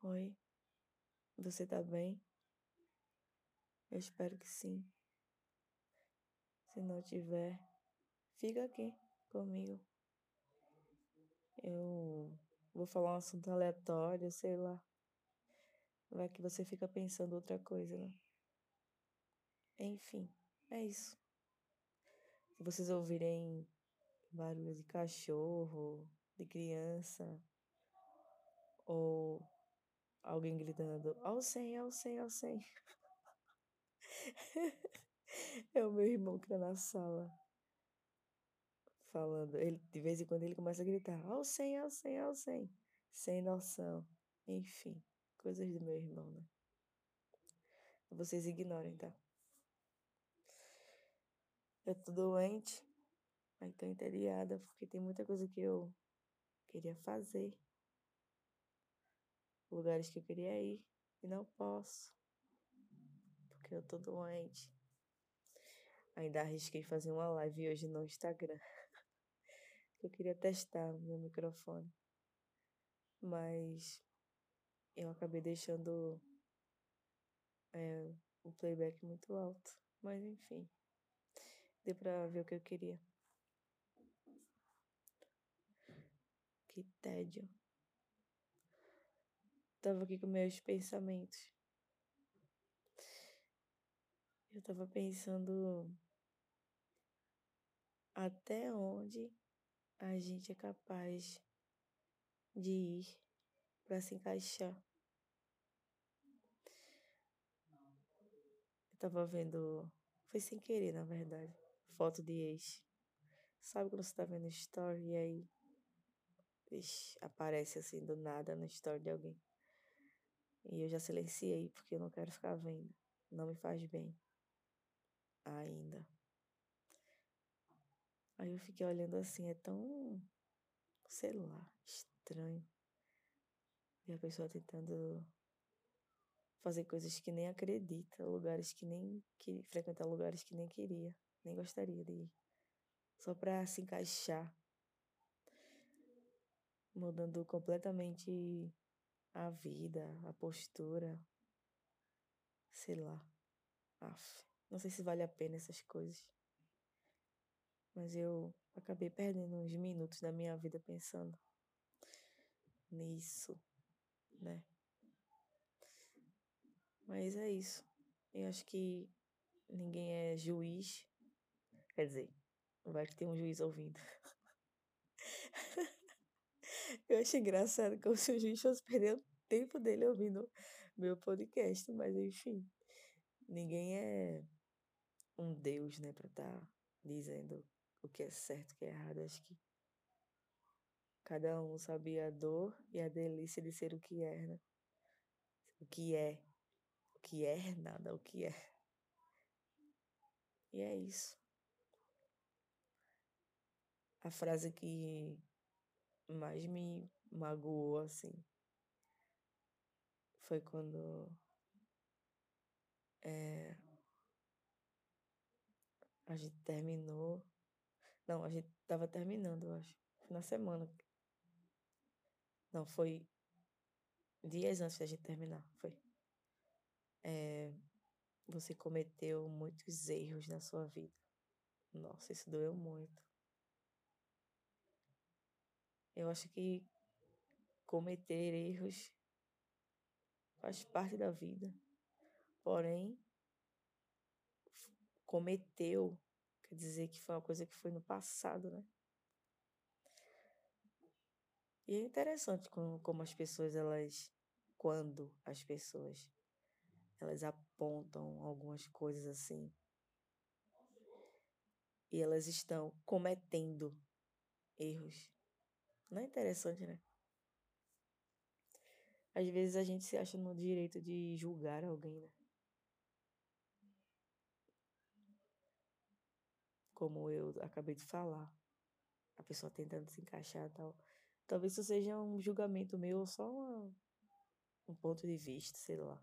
Oi, você tá bem? Eu espero que sim. Se não tiver, fica aqui comigo. Eu vou falar um assunto aleatório, sei lá. Vai que você fica pensando outra coisa, né? Enfim, é isso. Se vocês ouvirem barulho de cachorro, de criança, ou alguém gritando ao 100, ao 100, ao 100. é o meu irmão que tá na sala falando. Ele, de vez em quando ele começa a gritar ao 100, ao 100, ao 100. Sem noção. Enfim, coisas do meu irmão, né? Vocês ignorem, tá? Eu tô doente, mas tô entediada porque tem muita coisa que eu queria fazer. Lugares que eu queria ir e não posso. Porque eu tô doente. Ainda arrisquei fazer uma live hoje no Instagram. eu queria testar o meu microfone. Mas eu acabei deixando é, o playback muito alto. Mas enfim. Deu pra ver o que eu queria. Que tédio. Tava aqui com meus pensamentos. Eu tava pensando até onde a gente é capaz de ir para se encaixar. Eu tava vendo, foi sem querer, na verdade, foto de ex. Sabe quando você tá vendo story e aí ixi, aparece assim do nada no story de alguém? E eu já silenciei porque eu não quero ficar vendo. Não me faz bem. Ainda. Aí eu fiquei olhando assim, é tão, sei lá, estranho. E a pessoa tentando fazer coisas que nem acredita, lugares que nem que frequentar lugares que nem queria, nem gostaria de ir. Só para se encaixar. Mudando completamente a vida, a postura. Sei lá. Aff, não sei se vale a pena essas coisas. Mas eu acabei perdendo uns minutos da minha vida pensando nisso, né? Mas é isso. Eu acho que ninguém é juiz. Quer dizer, vai que tem um juiz ouvindo. eu acho engraçado como se o juiz fosse perder o tempo dele ouvindo meu podcast, mas enfim. Ninguém é um deus, né, pra estar tá dizendo o que é certo, o que é errado. Acho que cada um sabe a dor e a delícia de ser o que é, né? O que é. O que é nada, o que é. E é isso. A frase que mais me magoou, assim, foi quando é, a gente terminou não, a gente tava terminando, eu acho. Foi na semana. Não, foi dias antes da gente terminar, foi. É, você cometeu muitos erros na sua vida. Nossa, isso doeu muito. Eu acho que cometer erros faz parte da vida. Porém, cometeu Quer dizer que foi uma coisa que foi no passado, né? E é interessante como, como as pessoas, elas. Quando as pessoas elas apontam algumas coisas assim. E elas estão cometendo erros. Não é interessante, né? Às vezes a gente se acha no direito de julgar alguém, né? como eu acabei de falar. A pessoa tentando se encaixar e tal. Talvez isso seja um julgamento meu, só uma, um ponto de vista, sei lá.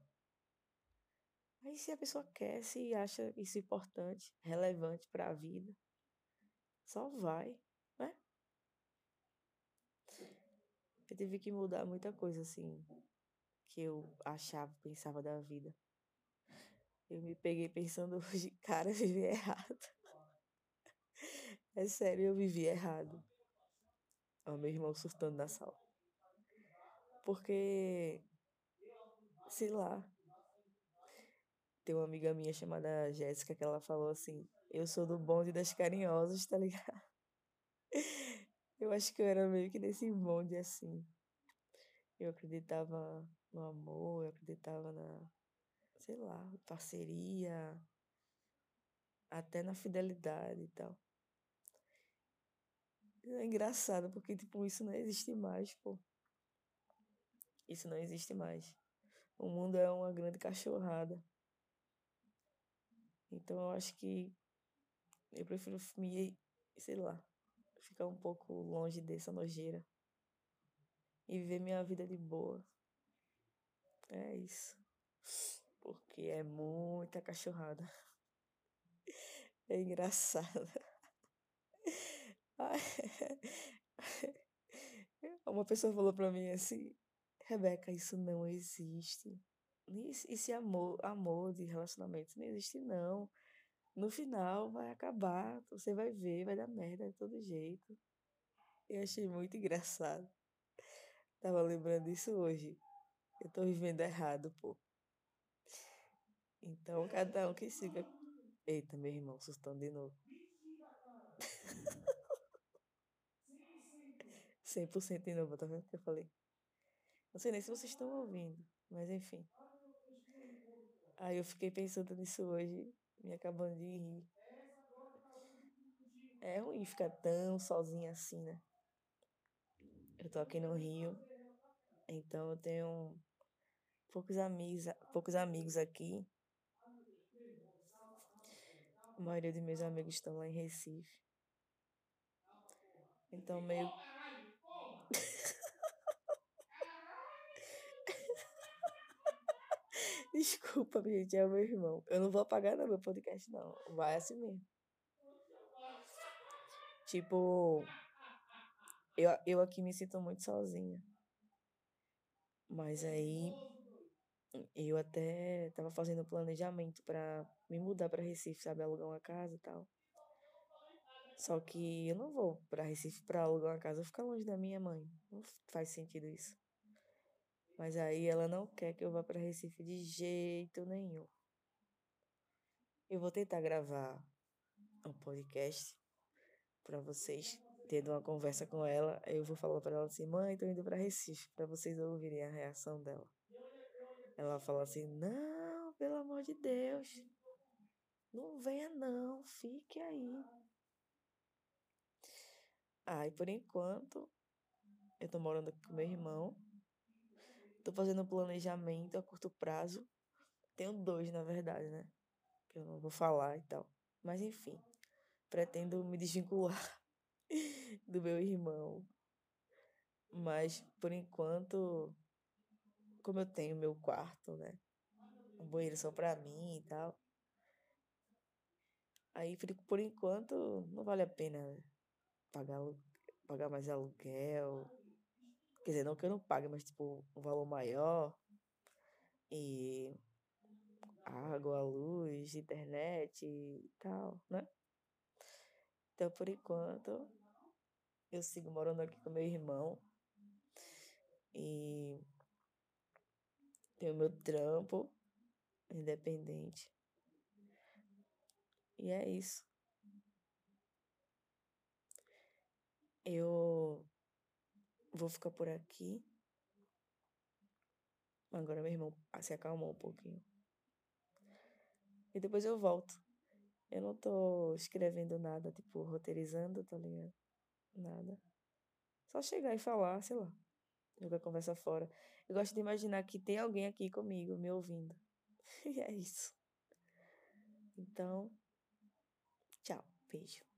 Aí se a pessoa quer, se acha isso importante, relevante para a vida, só vai, né? Eu tive que mudar muita coisa, assim, que eu achava, pensava da vida. Eu me peguei pensando hoje, cara, eu vivi errado. É sério, eu vivi errado. Ó, meu irmão surtando na sala. Porque, sei lá, tem uma amiga minha chamada Jéssica que ela falou assim: Eu sou do bonde das carinhosas, tá ligado? Eu acho que eu era meio que nesse bonde assim. Eu acreditava no amor, eu acreditava na, sei lá, parceria, até na fidelidade e tal. É engraçado, porque, tipo, isso não existe mais, pô. Isso não existe mais. O mundo é uma grande cachorrada. Então eu acho que eu prefiro me, sei lá, ficar um pouco longe dessa nojeira e viver minha vida de boa. É isso. Porque é muita cachorrada. É engraçado. Uma pessoa falou pra mim assim, Rebeca, isso não existe. Esse amor, amor de relacionamento não existe, não. No final vai acabar, você vai ver, vai dar merda de todo jeito. Eu achei muito engraçado. Tava lembrando isso hoje. Eu tô vivendo errado, pô. Então, cada um que siga. Eita, meu irmão, assustando de novo. 100% de novo, tá vendo o que eu falei? Não sei nem se vocês estão ouvindo, mas enfim. Aí eu fiquei pensando nisso hoje, me acabando de rir. É ruim ficar tão sozinha assim, né? Eu tô aqui no Rio, então eu tenho poucos amigos, poucos amigos aqui. A maioria dos meus amigos estão lá em Recife. Então meio Desculpa, gente, é o meu irmão. Eu não vou apagar no meu podcast, não. Vai assim mesmo. Tipo, eu, eu aqui me sinto muito sozinha. Mas aí eu até tava fazendo planejamento para me mudar para Recife, sabe, alugar uma casa e tal. Só que eu não vou para Recife para alugar uma casa, ficar longe da minha mãe. Não faz sentido isso. Mas aí ela não quer que eu vá para Recife de jeito nenhum. Eu vou tentar gravar um podcast para vocês, tendo uma conversa com ela. Eu vou falar para ela assim: "Mãe, tô indo para Recife", para vocês ouvirem a reação dela. Ela fala assim: "Não, pelo amor de Deus. Não venha não, fique aí". Ah, e por enquanto eu tô morando aqui com meu irmão Tô fazendo planejamento a curto prazo. Tenho dois, na verdade, né? Que eu não vou falar e tal. Mas enfim, pretendo me desvincular do meu irmão. Mas por enquanto, como eu tenho meu quarto, né? Um banheiro só pra mim e tal. Aí por enquanto não vale a pena pagar, pagar mais aluguel Quer dizer, não que eu não pague, mas tipo, um valor maior. E água, luz, internet e tal, né? Então, por enquanto, eu sigo morando aqui com meu irmão. E tenho meu trampo independente. E é isso. Eu Vou ficar por aqui. Agora meu irmão se acalmou um pouquinho. E depois eu volto. Eu não tô escrevendo nada, tipo, roteirizando, tá ligado? Nada. Só chegar e falar, sei lá. Jogar conversa fora. Eu gosto de imaginar que tem alguém aqui comigo, me ouvindo. e é isso. Então, tchau. Beijo.